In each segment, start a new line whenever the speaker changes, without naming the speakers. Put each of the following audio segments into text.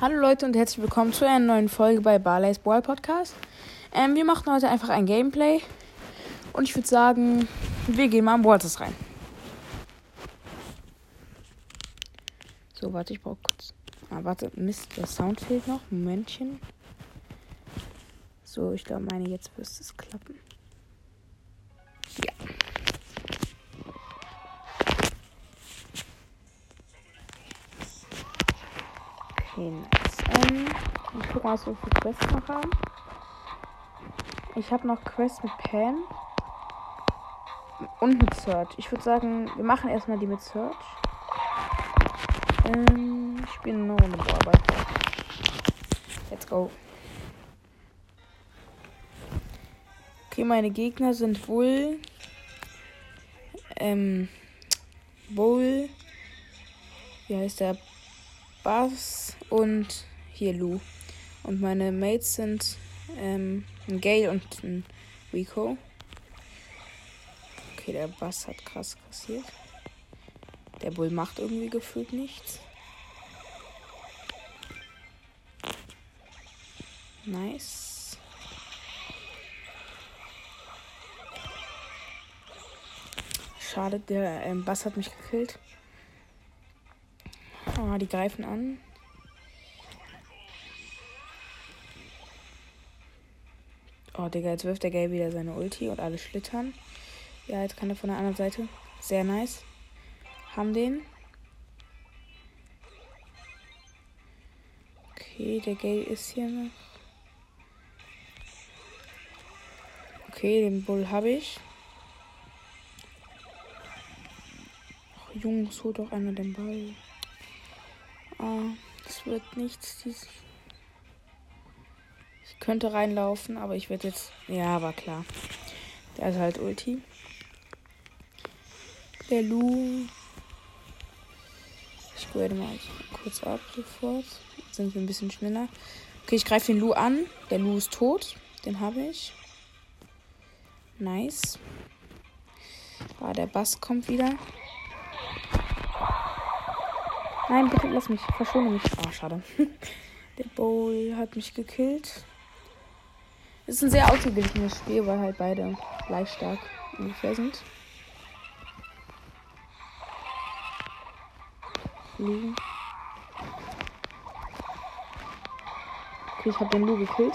Hallo Leute und herzlich willkommen zu einer neuen Folge bei Barley's Ball Podcast. Ähm, wir machen heute einfach ein Gameplay und ich würde sagen, wir gehen mal in Waters rein. So, warte, ich brauche kurz. Ah, warte, Mist, der Sound fehlt noch. Momentchen. So, ich glaube, meine, jetzt müsste es klappen. Okay, nice. Ähm, ich gucke mal, was wir für Quests noch haben. Ich habe noch Quests mit Pam. Und mit Search. Ich würde sagen, wir machen erstmal die mit Search. Ähm, ich spiele nur eine Bearbeitung. Let's go. Okay, meine Gegner sind wohl. Ähm. Wohl. Wie heißt der? Bass und hier Lou. Und meine Mates sind ähm, ein Gale und ein Rico. Okay, der Bass hat krass kassiert. Der Bull macht irgendwie gefühlt nichts. Nice. Schade, der ähm, Bass hat mich gekillt. Ah, die greifen an. Oh, Digga, jetzt wirft der Gay wieder seine Ulti und alle schlittern. Ja, jetzt kann er von der anderen Seite. Sehr nice. Haben den. Okay, der Gay ist hier noch. Okay, den Bull habe ich. Oh, Jungs, holt doch einmal den Ball. Ah, das wird nichts. Ich könnte reinlaufen, aber ich werde jetzt. Ja, war klar. Der ist halt Ulti. Der Lu. Ich grade mal kurz ab sofort. Jetzt sind wir ein bisschen schneller. Okay, ich greife den Lu an. Der Lu ist tot. Den habe ich. Nice. Ah, der Bass kommt wieder. Nein, bitte lass mich. Verschone mich. Oh, schade. Der Bowl hat mich gekillt. Ist ein sehr ausgeglichenes Spiel, weil halt beide gleich stark ungefähr sind. Fliegen. Okay, ich habe den Lu gekillt.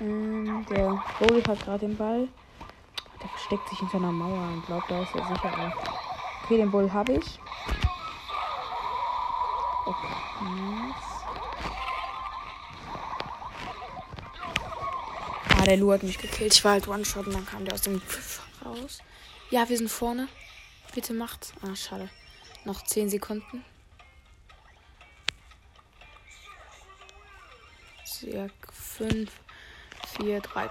Ähm, der Bowl hat gerade den Ball. Der versteckt sich hinter einer Mauer und glaubt, da ist er sicher. Okay, den Bull habe ich. Okay. Ah, der Lu hat mich gekillt. Ich war halt One-Shot und dann kam der aus dem Pfiff raus. Ja, wir sind vorne. Bitte macht. Ah, schade. Noch 10 Sekunden. Sehr 5, 4, 3, 2.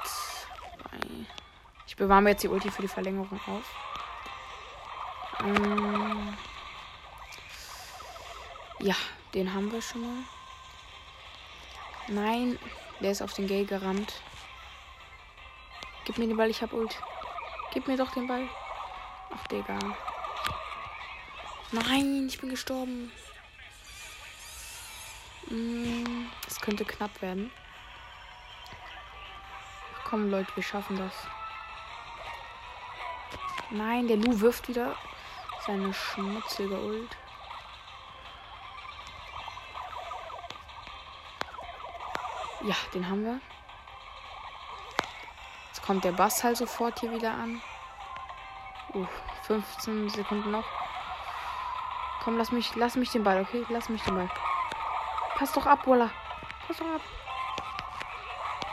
Ich bewahre mir jetzt die Ulti für die Verlängerung auf. Ähm ja, den haben wir schon mal. Nein, der ist auf den Gay gerannt. Gib mir den Ball, ich hab Ult. Gib mir doch den Ball. Ach, Digga. Nein, ich bin gestorben. Mm, es könnte knapp werden. Komm, Leute, wir schaffen das. Nein, der Lu wirft wieder seine schmutzige Ult. Ja, den haben wir. Jetzt kommt der Bass halt sofort hier wieder an. Uh, 15 Sekunden noch. Komm, lass mich, lass mich den Ball, okay? Lass mich den Ball. Pass doch ab, Wolla. Pass doch ab.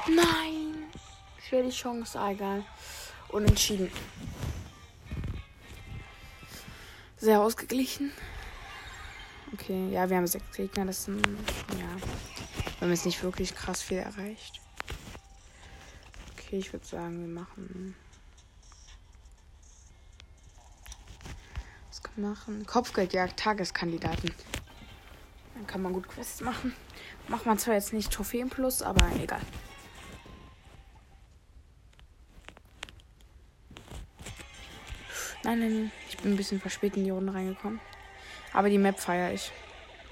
Nein. Ich wäre die Chance, ah, egal. Unentschieden. Sehr ausgeglichen. Okay, ja, wir haben sechs Gegner. Das sind, ja. Wir haben jetzt nicht wirklich krass viel erreicht. Okay, ich würde sagen, wir machen. Was kann man machen? Kopfgeldjagd, Tageskandidaten. Dann kann man gut Quests machen. Macht man zwar jetzt nicht Trophäen plus, aber egal. Nein, nein, ich bin ein bisschen verspätet in die Runde reingekommen. Aber die Map feiere ich.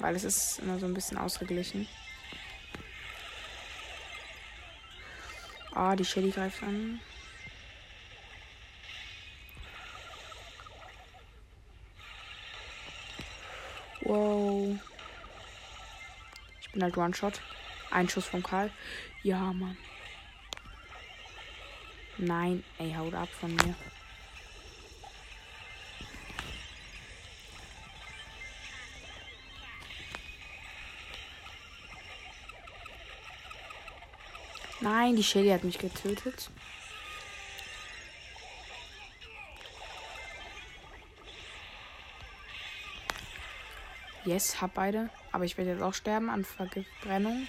weil es ist immer so ein bisschen ausgeglichen. Ah, die Shelly greift an. Wow. Ich bin halt One-Shot. Ein Schuss von Karl. Ja, Mann. Nein, ey, haut ab von mir. Nein, die Shelly hat mich getötet. Yes, hab beide. Aber ich werde jetzt auch sterben an Verbrennung.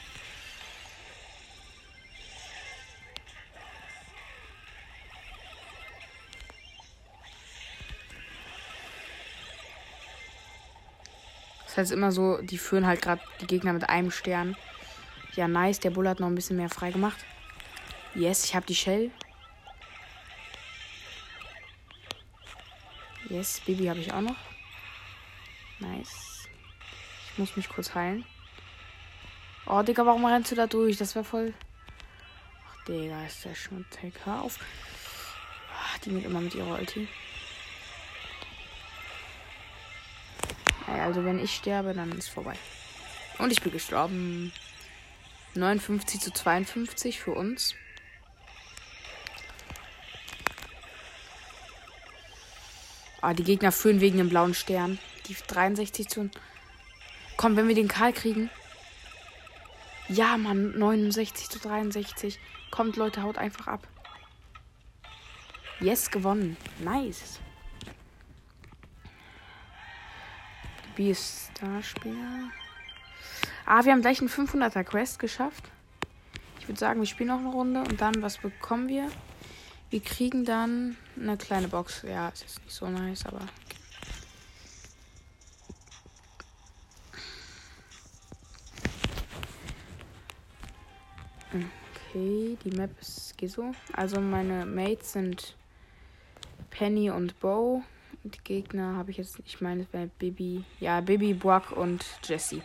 Das heißt immer so, die führen halt gerade die Gegner mit einem Stern. Ja, nice. Der Bull hat noch ein bisschen mehr frei gemacht. Yes, ich habe die Shell. Yes, Baby habe ich auch noch. Nice. Ich muss mich kurz heilen. Oh, Digga, warum rennst du da durch? Das wäre voll. Ach, Digga, ist der schmutzig. Hör auf. Ach, die mit immer mit ihrer Ulti. Also, wenn ich sterbe, dann ist vorbei. Und ich bin gestorben. 59 zu 52 für uns. Ah, die Gegner führen wegen dem blauen Stern. Die 63 zu. Komm, wenn wir den Karl kriegen. Ja, Mann, 69 zu 63. Kommt, Leute, haut einfach ab. Yes, gewonnen. Nice. B ist Starspieler. Ah, wir haben gleich einen 500er Quest geschafft. Ich würde sagen, wir spielen noch eine Runde und dann, was bekommen wir? Wir kriegen dann eine kleine Box. Ja, ist jetzt nicht so nice, aber. Okay, die Map ist so. Also meine Mates sind Penny und Bo. Die Gegner habe ich jetzt, ich meine, es wäre Bibi. Ja, Bibi, Brock und Jesse.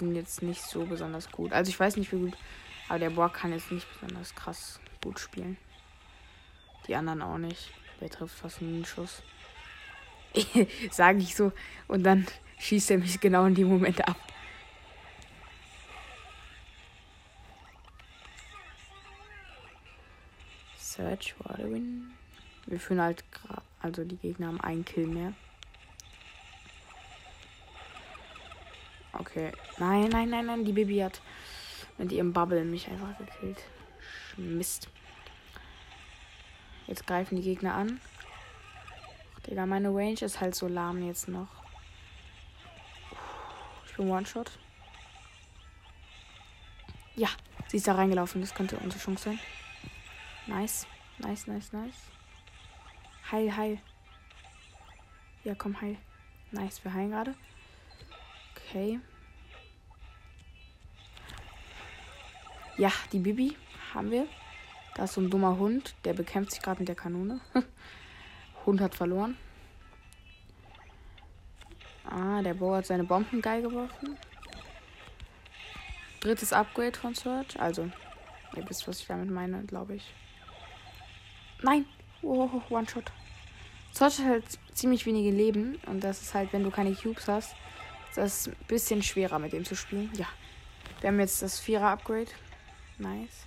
Sind jetzt nicht so besonders gut. Also ich weiß nicht, wie gut. Aber der Boar kann jetzt nicht besonders krass gut spielen. Die anderen auch nicht. Der trifft fast nie einen Schuss. Sage ich so. Und dann schießt er mich genau in die Momente ab. Search Waterwin. Wir führen halt gerade. Also die Gegner haben einen Kill mehr. Okay. Nein, nein, nein, nein. Die Baby hat mit ihrem Bubble mich einfach gekillt. Mist. Jetzt greifen die Gegner an. Ach, Digga, meine Range ist halt so lahm jetzt noch. Ich bin One-Shot. Ja, sie ist da reingelaufen. Das könnte unsere Chance sein. Nice. Nice, nice, nice. Heil, heil. Ja, komm, heil. Nice, wir heilen gerade. Okay. Ja, die Bibi haben wir. Da ist so ein dummer Hund, der bekämpft sich gerade mit der Kanone. Hund hat verloren. Ah, der Bo hat seine Bomben geil geworfen. Drittes Upgrade von Search. Also, ihr wisst, was ich damit meine, glaube ich. Nein! Oh, One-Shot. Search hat halt ziemlich wenige Leben. Und das ist halt, wenn du keine Cubes hast, das ist ein bisschen schwerer mit dem zu spielen. Ja. Wir haben jetzt das Vierer-Upgrade. Nice.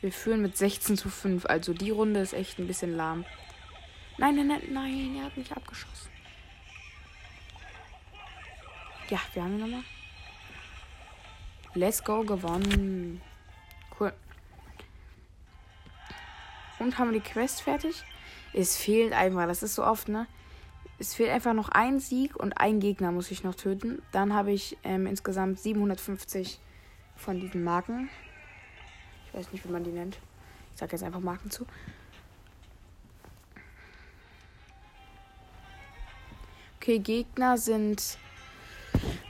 Wir führen mit 16 zu 5. Also die Runde ist echt ein bisschen lahm. Nein, nein, nein, nein, er hat mich abgeschossen. Ja, wir haben ihn nochmal. Let's go, gewonnen. Cool. Und haben wir die Quest fertig? Es fehlt einfach, das ist so oft, ne? Es fehlt einfach noch ein Sieg und ein Gegner muss ich noch töten. Dann habe ich ähm, insgesamt 750 von diesen Marken. Ich weiß nicht, wie man die nennt. Ich sage jetzt einfach Marken zu. Okay, Gegner sind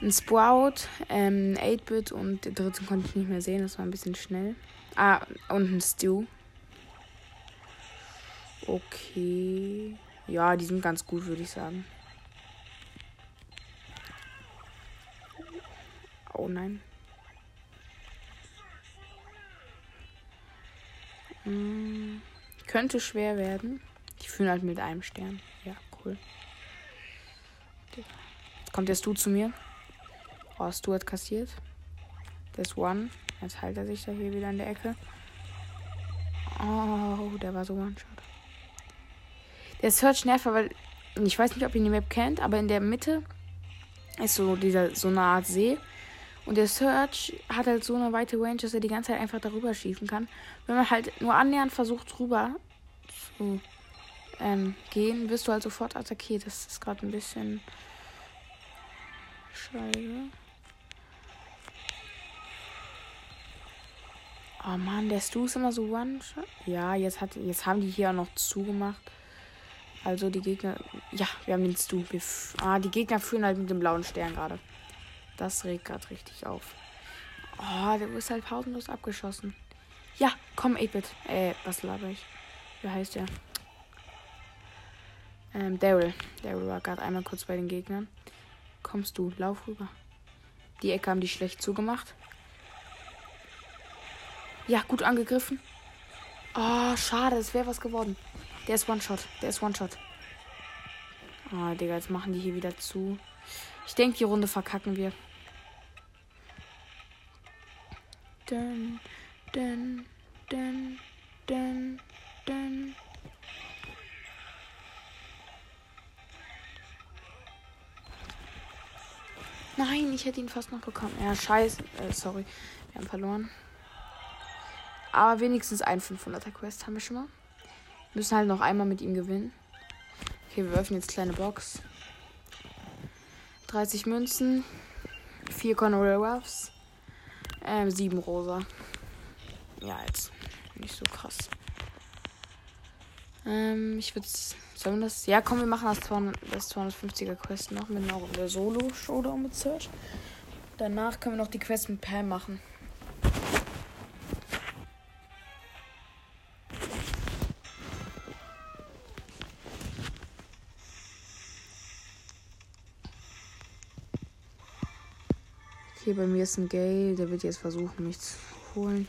ein Sprout, ähm, 8-Bit und den dritten konnte ich nicht mehr sehen, das war ein bisschen schnell. Ah, und ein Stew. Okay. Ja, die sind ganz gut, würde ich sagen. Oh nein. Könnte schwer werden. Die führen halt mit einem Stern. Ja, cool. Jetzt kommt der Stu zu mir. Oh, Stu hat kassiert. Das One. Jetzt heilt er sich da hier wieder in der Ecke. Oh, der war so One-Shot. Der Search nervt, weil ich weiß nicht, ob ihr die Map kennt, aber in der Mitte ist so dieser so eine Art See. Und der Search hat halt so eine weite Range, dass er die ganze Zeit einfach darüber schießen kann. Wenn man halt nur annähernd versucht, rüber zu ähm, gehen, wirst du halt sofort attackiert. Das ist gerade ein bisschen scheiße. Oh Mann, der Stu ist immer so one -shot. Ja, jetzt, hat, jetzt haben die hier auch noch zugemacht. Also die Gegner. Ja, wir haben den Stu. Ah, die Gegner führen halt mit dem blauen Stern gerade. Das regt gerade richtig auf. Oh, der ist halt pausenlos abgeschossen. Ja, komm, 8-Bit. Äh, was laber ich? Wie heißt der? Ähm, Daryl. Daryl war gerade einmal kurz bei den Gegnern. Kommst du, lauf rüber. Die Ecke haben die schlecht zugemacht. Ja, gut angegriffen. Oh, schade, es wäre was geworden. Der ist One-Shot. Der ist One-Shot. Oh, Digga, jetzt machen die hier wieder zu. Ich denke, die Runde verkacken wir. Dun, dun, dun, dun, dun. Nein, ich hätte ihn fast noch bekommen. Ja, scheiße. Äh, sorry. Wir haben verloren. Aber wenigstens ein 500er Quest haben wir schon mal. Wir müssen halt noch einmal mit ihm gewinnen. Okay, wir öffnen jetzt kleine Box. 30 Münzen. 4 Conor Ruffs. Ähm, 7 Rosa. Ja, jetzt nicht so krass. Ähm, ich würde Sollen wir das? Ja, komm, wir machen das, 200, das 250er Quest noch mit einer Solo-Showdown mit Search. Danach können wir noch die Quest mit Pam machen. Okay, bei mir ist ein Gale, der wird jetzt versuchen, mich zu holen.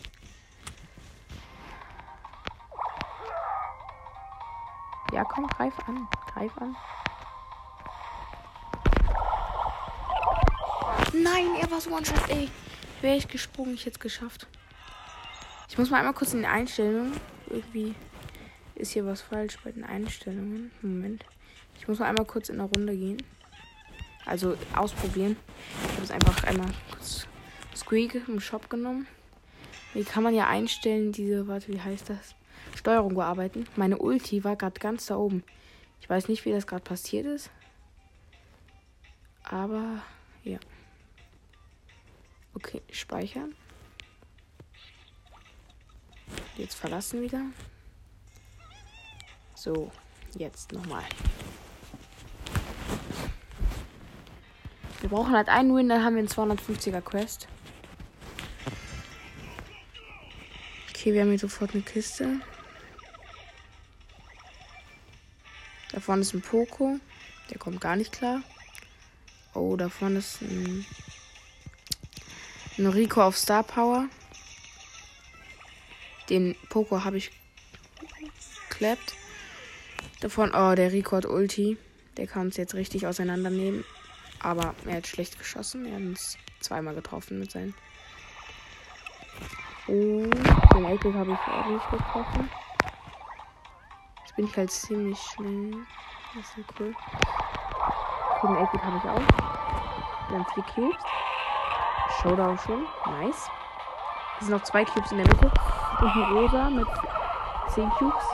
Ja, komm, greif an. Greif an. Nein, er war so One-Shot, ey. Wäre ich gesprungen, ich hätte es geschafft. Ich muss mal einmal kurz in den Einstellungen. Irgendwie ist hier was falsch bei den Einstellungen. Moment. Ich muss mal einmal kurz in eine Runde gehen. Also ausprobieren. Ich habe es einfach einmal kurz Squeak im Shop genommen. Wie kann man ja einstellen, diese, warte, wie heißt das? Steuerung bearbeiten. Meine Ulti war gerade ganz da oben. Ich weiß nicht, wie das gerade passiert ist. Aber ja. Okay, speichern. Jetzt verlassen wieder. So, jetzt nochmal. Wir brauchen halt einen Win, dann haben wir einen 250er Quest. Okay, wir haben hier sofort eine Kiste. Da vorne ist ein Poco. Der kommt gar nicht klar. Oh, da vorne ist ein, ein Rico auf Star Power. Den Poco habe ich klappt. Davon, oh, der Rico hat Ulti. Der kann uns jetzt richtig auseinandernehmen. Aber er hat schlecht geschossen. Er hat uns zweimal getroffen mit seinen. Und den Epic habe ich auch nicht getroffen. Jetzt bin ich halt ziemlich schnell. Das ist cool. Den Epic habe ich auch. Haben vier Cubes. Showdown schon. Nice. Es sind noch zwei Cubes in der Mitte. Und ein Rosa mit zehn Cubes.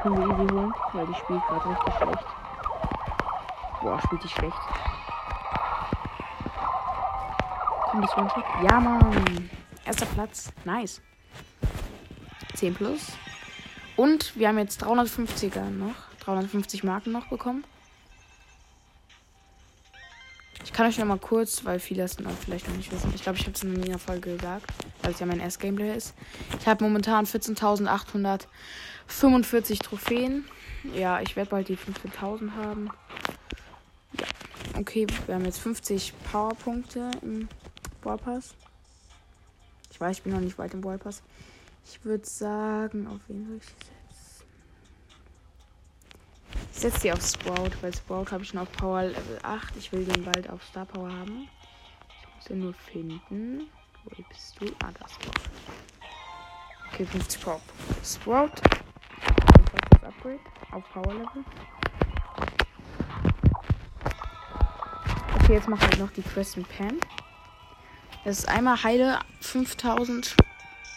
Können wir easy holen, weil die spielt gerade richtig schlecht. Boah, spielt die schlecht. Kommt das One-Shot? Ja, Mann. Erster Platz. Nice. 10 plus. Und wir haben jetzt 350er noch. 350 Marken noch bekommen. Ich kann euch noch mal kurz, weil viele es vielleicht noch nicht wissen. Ich glaube, ich habe es in einer Folge gesagt, weil es ja mein erstes Gameplay ist. Ich habe momentan 14.800 45 Trophäen. Ja, ich werde bald die 15.000 haben. Ja. Okay, wir haben jetzt 50 Powerpunkte im Ballpass. Ich weiß, ich bin noch nicht weit im Ballpass. Ich würde sagen, auf wen soll ich setzen? Ich setze sie auf Sprout, weil Sprout habe ich schon auf Power Level 8. Ich will den bald auf Star Power haben. Ich muss den nur finden. Wo bist du? Ah, da Sprout. Okay, 50 Power. Sprout. Das Upgrade auf Power Level. Okay, jetzt machen wir noch die Quest mit Pam. Das ist einmal heile 5000,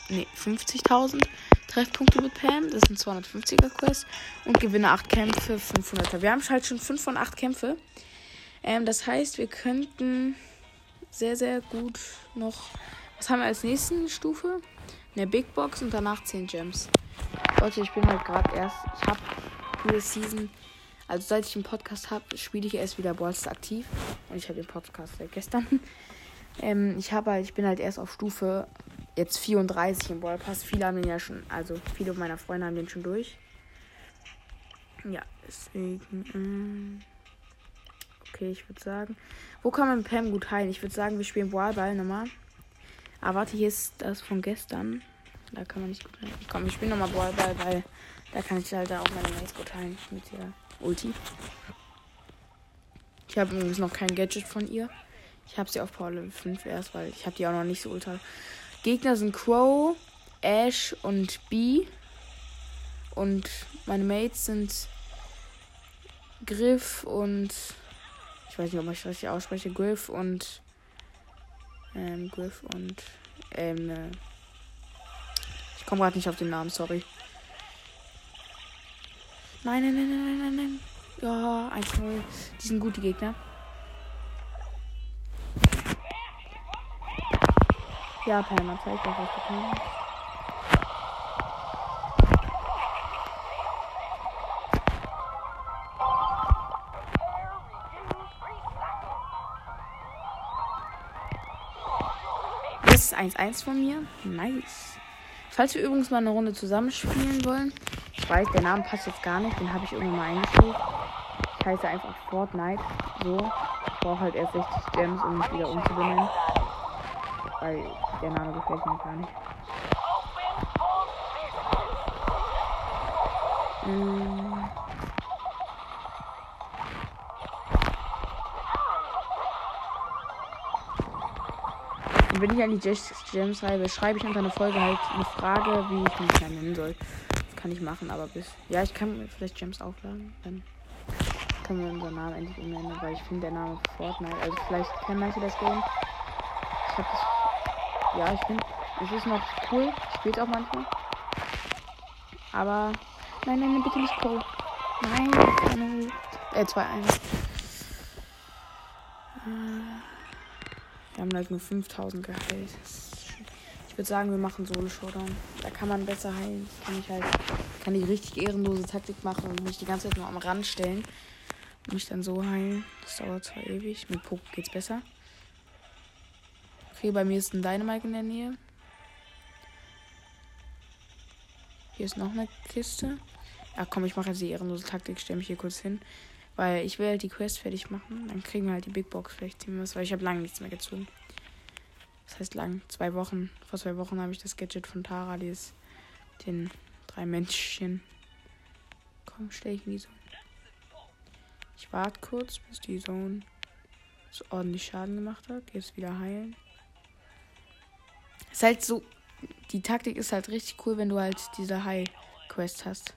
nee, 50.000 Treffpunkte mit Pam. Das ist ein 250er Quest. Und gewinne 8 Kämpfe, 500er. Wir haben halt schon 5 von 8 Kämpfe. Ähm, das heißt, wir könnten sehr, sehr gut noch. Was haben wir als nächste Stufe? Eine Big Box und danach 10 Gems. Leute, ich bin halt gerade erst. Ich habe diese Season. Also seit ich den Podcast habe, spiele ich erst wieder Ballster aktiv. Und ich habe den Podcast seit gestern. Ähm, ich habe halt, ich bin halt erst auf Stufe jetzt 34 im Ballpass. Viele haben den ja schon, also viele meiner Freunde haben den schon durch. Ja, deswegen. Ähm, okay, ich würde sagen. Wo kann man Pam gut heilen? Ich würde sagen, wir spielen Ballball nochmal. Ah, warte, hier ist das von gestern. Da kann man nicht gut heilen. Komm, wir spielen nochmal Ballball, weil da kann ich halt auch meine Mates gut heilen mit der Ulti. Ich habe übrigens noch kein Gadget von ihr. Ich habe sie auf Power Level 5 erst, weil ich habe die auch noch nicht so ultra. Gegner sind Crow, Ash und B. Und meine Mates sind Griff und ich weiß nicht, ob ich das richtig ausspreche. Griff und ähm, Griff und ähm, äh, ich komme gerade nicht auf den Namen, sorry. Nein, nein, nein, nein, nein, nein. Ja, 1-0. Die sind gute Gegner. Ja, Palmer, zeig doch, was du kannst. Das ist 1-1 von mir. Nice. Falls wir übrigens mal eine Runde zusammenspielen wollen. Ich weiß, der Name passt jetzt gar nicht. Den habe ich irgendwann mal eingestellt. Ich heiße einfach Fortnite. So. Ich brauche halt erst 60 Gems, um mich wieder umzubenennen. Weil der Name gefällt mir gar nicht. Mm. Und wenn ich an die Gems schreibe, schreibe ich unter einer Folge halt eine Frage, wie ich mich dann nennen soll. Das kann ich machen, aber bis. Ja, ich kann vielleicht Gems aufladen. Dann können wir unseren Namen endlich umnennen, weil ich finde der Name Fortnite. Also vielleicht kennen manche das Game. Ich habe das ja, ich finde, es ist noch cool. Spielt auch manchmal. Aber. Nein, nein, bitte nicht Pro. Nein, nein. Äh, 2-1. Wir haben halt nur 5000 geheilt. Ich würde sagen, wir machen Solo-Showdown. Da kann man besser heilen. Kann ich halt. Kann ich richtig ehrenlose Taktik machen und mich die ganze Zeit nur am Rand stellen. Und mich dann so heilen. Das dauert zwar ewig. Mit Poke geht's besser. Okay, bei mir ist ein Dynamite in der Nähe. Hier ist noch eine Kiste. Ja, komm, ich mache jetzt die ehrenlose Taktik. Stelle mich hier kurz hin. Weil ich will halt die Quest fertig machen. Dann kriegen wir halt die Big Box. Vielleicht ziehen wir was, weil ich habe lange nichts mehr gezogen. Das heißt lang. Zwei Wochen. Vor zwei Wochen habe ich das Gadget von Tara, die ist den drei Männchen. Komm, stell ich in die Zone. Ich warte kurz, bis die Zone so ordentlich Schaden gemacht hat. Jetzt wieder heilen. Ist halt so. Die Taktik ist halt richtig cool, wenn du halt diese High-Quest hast.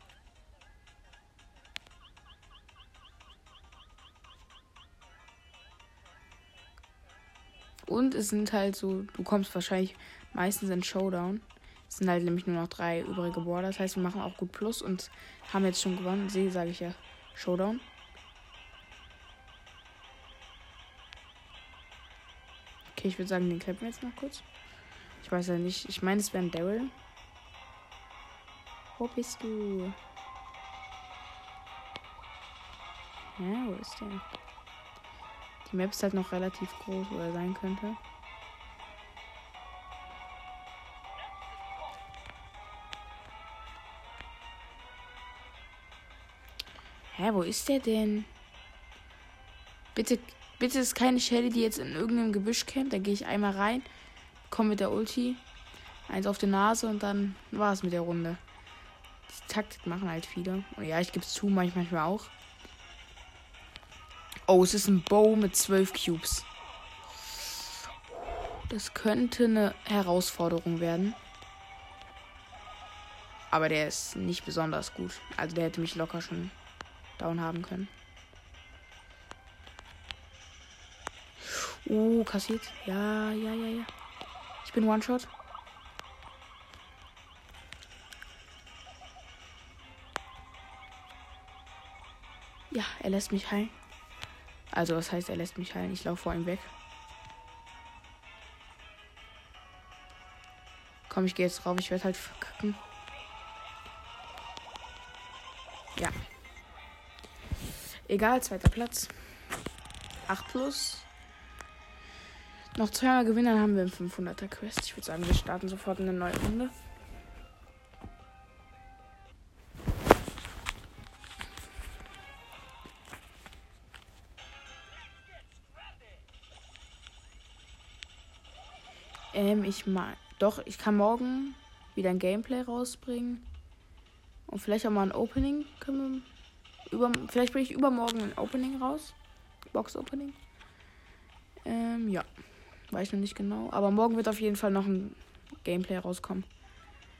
Und es sind halt so, du kommst wahrscheinlich meistens in Showdown. Es sind halt nämlich nur noch drei übrige Border. Das heißt, wir machen auch gut Plus und haben jetzt schon gewonnen. See, sage ich ja. Showdown. Okay, ich würde sagen, den klappen wir jetzt noch kurz. Ich weiß ja nicht. Ich meine, es wäre ein Daryl. Wo bist du? Ja, wo ist der? Die Map ist halt noch relativ groß, wo er sein könnte. Hä, wo ist der denn? Bitte, bitte ist keine Shelly, die jetzt in irgendeinem Gebüsch campt. Da gehe ich einmal rein, komme mit der Ulti, eins auf die Nase und dann war es mit der Runde. Die Taktik machen halt viele. Und ja, ich gebe es zu, manchmal auch. Oh, es ist ein Bow mit 12 Cubes. Das könnte eine Herausforderung werden. Aber der ist nicht besonders gut. Also der hätte mich locker schon down haben können. Uh, kassiert. Ja, ja, ja, ja. Ich bin One-Shot. Ja, er lässt mich heilen. Also, was heißt, er lässt mich heilen? Ich laufe vor ihm weg. Komm, ich gehe jetzt drauf. Ich werde halt verkacken. Ja. Egal, zweiter Platz. 8 plus. Noch zweimal gewinnen, dann haben wir einen 500er Quest. Ich würde sagen, wir starten sofort eine neue Runde. Ähm, ich mal. Doch, ich kann morgen wieder ein Gameplay rausbringen. Und vielleicht auch mal ein Opening. Können wir über, vielleicht bringe ich übermorgen ein Opening raus. Box Opening. Ähm, ja. Weiß noch nicht genau. Aber morgen wird auf jeden Fall noch ein Gameplay rauskommen.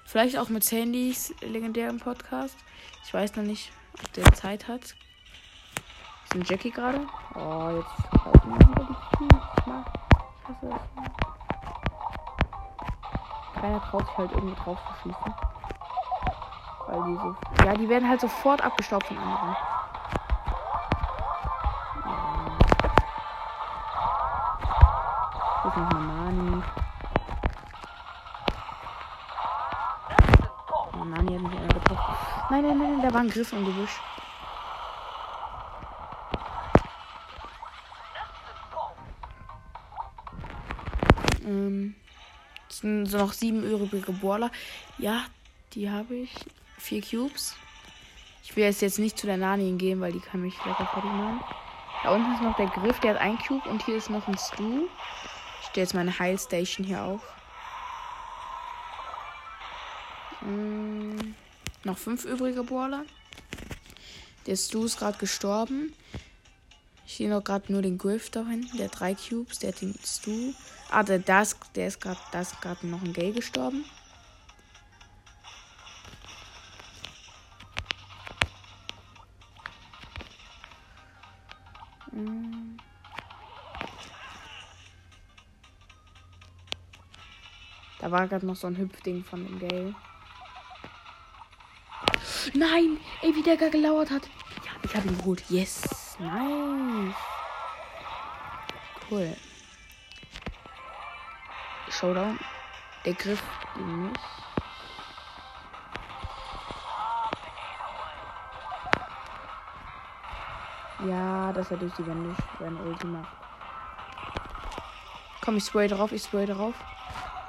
Vielleicht auch mit Sandys legendären Podcast. Ich weiß noch nicht, ob der Zeit hat. Ist ein Jackie gerade? Oh, jetzt halten wir wieder die Tür. Ich hasse das. Keiner traut sich halt irgendwie drauf zu schießen. Weil die so. Ja, die werden halt sofort abgestaubt von anderen. Hier ist noch eine Nani. Oh, Nani hat mich einer getroffen. Nein, nein, nein, da war ein Griff im Gebüsch. Ähm, es sind so noch sieben übrige Boiler. Ja, die habe ich. Vier Cubes. Ich will jetzt, jetzt nicht zu der Nani gehen, weil die kann mich lecker fertig machen. Da unten ist noch der Griff, der hat ein Cube und hier ist noch ein Stu. Stelle jetzt meine Heilstation hier auf. Hm, noch fünf übrige Brawler. Der Stu ist gerade gestorben. Ich sehe noch gerade nur den Griff da hinten. Der drei Cubes. Der hat den Stu. Ah, der, ist, der ist gerade, da ist gerade noch ein Gay gestorben. Da war gerade noch so ein Hüpfding von dem Gale. Nein! Ey, wie der gar gelauert hat. Ja, ich habe ihn geholt. Yes. Nice. Cool. Showdown. Der Griff gegen mich. Ja, dass er durch die Wände seine Ulti macht. Komm, ich spray drauf, ich spray drauf.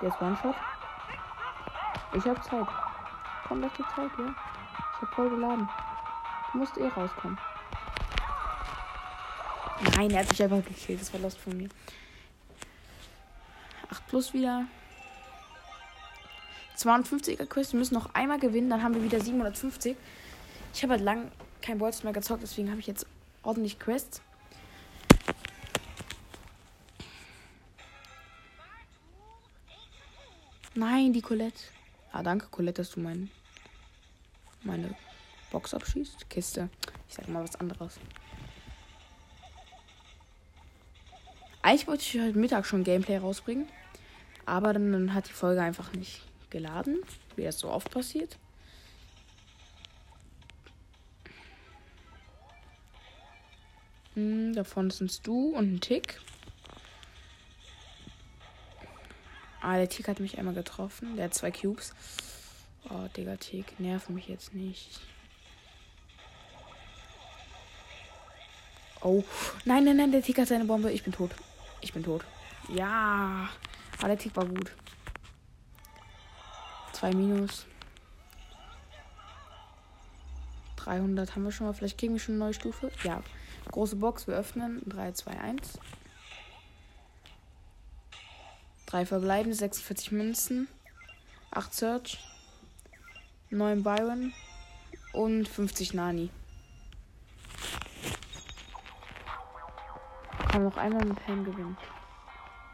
Der ist One-Shot. Ich hab Zeit. Komm, lass die Zeit, ja. Ich hab voll geladen. Du musst eh rauskommen. Nein, er hat sich einfach gekillt. Das war Lost von mir. 8 plus wieder. 52er Quest. Wir müssen noch einmal gewinnen. Dann haben wir wieder 750. Ich habe halt lang kein Bolz mehr gezockt. Deswegen habe ich jetzt ordentlich Quests. Nein, die Colette. Ah, danke, Colette, dass du mein, meine Box abschießt. Kiste. Ich sag mal was anderes. Eigentlich wollte ich heute Mittag schon Gameplay rausbringen. Aber dann, dann hat die Folge einfach nicht geladen, wie das so oft passiert. Hm, davon sind du und ein Tick. Ah, der Tick hat mich einmal getroffen. Der hat zwei Cubes. Oh, Digga, Tick, nerv mich jetzt nicht. Oh. Nein, nein, nein, der Tick hat seine Bombe. Ich bin tot. Ich bin tot. Ja. Aber der Tick war gut. Zwei Minus. 300 haben wir schon mal. Vielleicht kriegen wir schon eine neue Stufe. Ja. Große Box, wir öffnen. 3, 2, 1. Drei verbleibende, 46 Münzen. 8 Search. 9 Byron. Und 50 Nani. Kann noch einmal mit Helm gewinnen.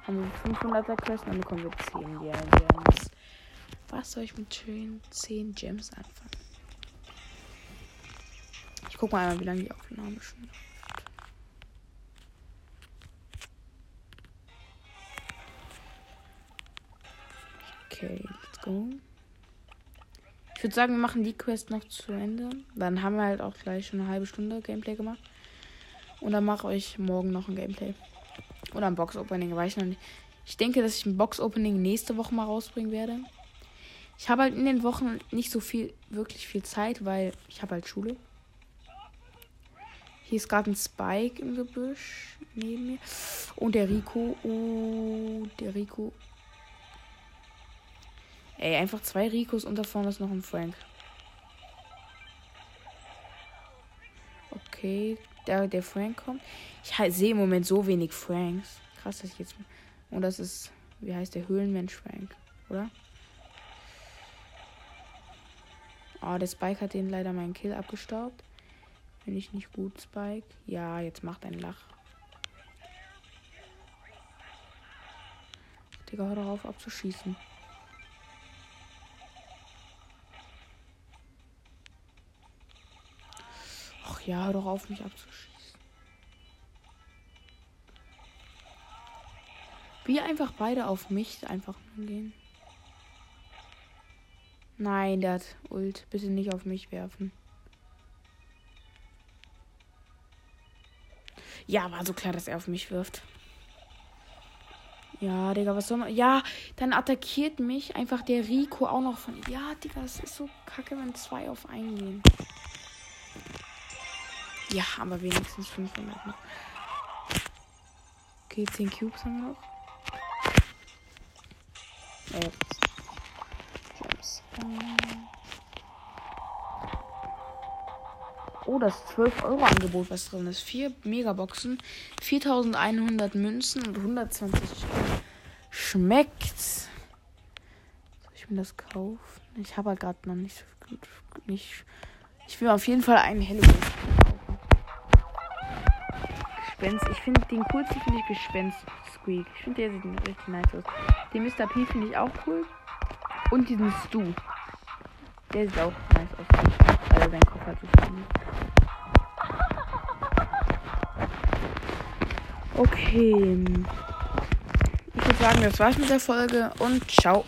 Haben wir 500er Quest, dann bekommen wir 10 Gems. Was soll ich mit schönen 10 Gems anfangen? Ich guck mal einmal, wie lange die Aufnahme schon läuft. Okay, let's go. Ich würde sagen, wir machen die Quest noch zu Ende. Dann haben wir halt auch gleich schon eine halbe Stunde Gameplay gemacht. Und dann mache ich morgen noch ein Gameplay. Oder ein Box-Opening, weiß ich noch nicht. Ich denke, dass ich ein Box-Opening nächste Woche mal rausbringen werde. Ich habe halt in den Wochen nicht so viel, wirklich viel Zeit, weil ich habe halt Schule. Hier ist gerade ein Spike im Gebüsch neben mir. Und der Rico. Oh, der Rico. Ey, einfach zwei Ricos und da vorne ist noch ein Frank. Okay, der, der Frank kommt. Ich sehe im Moment so wenig Franks. Krass, dass ich jetzt. Und das ist, wie heißt der Höhlenmensch Frank, oder? Oh, der Spike hat den leider meinen Kill abgestaubt. Finde ich nicht gut, Spike. Ja, jetzt macht ein Lach. Digga, hör doch auf abzuschießen. Ja, hör doch auf, mich abzuschießen. Wie einfach beide auf mich einfach gehen. Nein, der hat Ult. Bitte nicht auf mich werfen. Ja, war so klar, dass er auf mich wirft. Ja, Digga, was soll man. Ja, dann attackiert mich einfach der Rico auch noch von. Ja, Digga, es ist so kacke, wenn zwei auf einen gehen. Ja, aber wenigstens 500 noch. Okay, 10 Cubes haben wir noch. Oh, das 12-Euro-Angebot, was drin ist. Vier Megaboxen, 4100 Münzen und 120 Schmeckt's. Soll ich mir das kaufen? Ich habe halt gerade noch nicht so gut. Ich will auf jeden Fall einen Halloween. Gespenst. Ich finde den coolsten finde ich Gespenst Squeak. Ich finde der sieht richtig nice aus. Den Mr. P finde ich auch cool. Und diesen Stu. Der sieht auch nice aus. Weil er seinen Kopf hat so Okay. Ich würde sagen, das war's mit der Folge und ciao.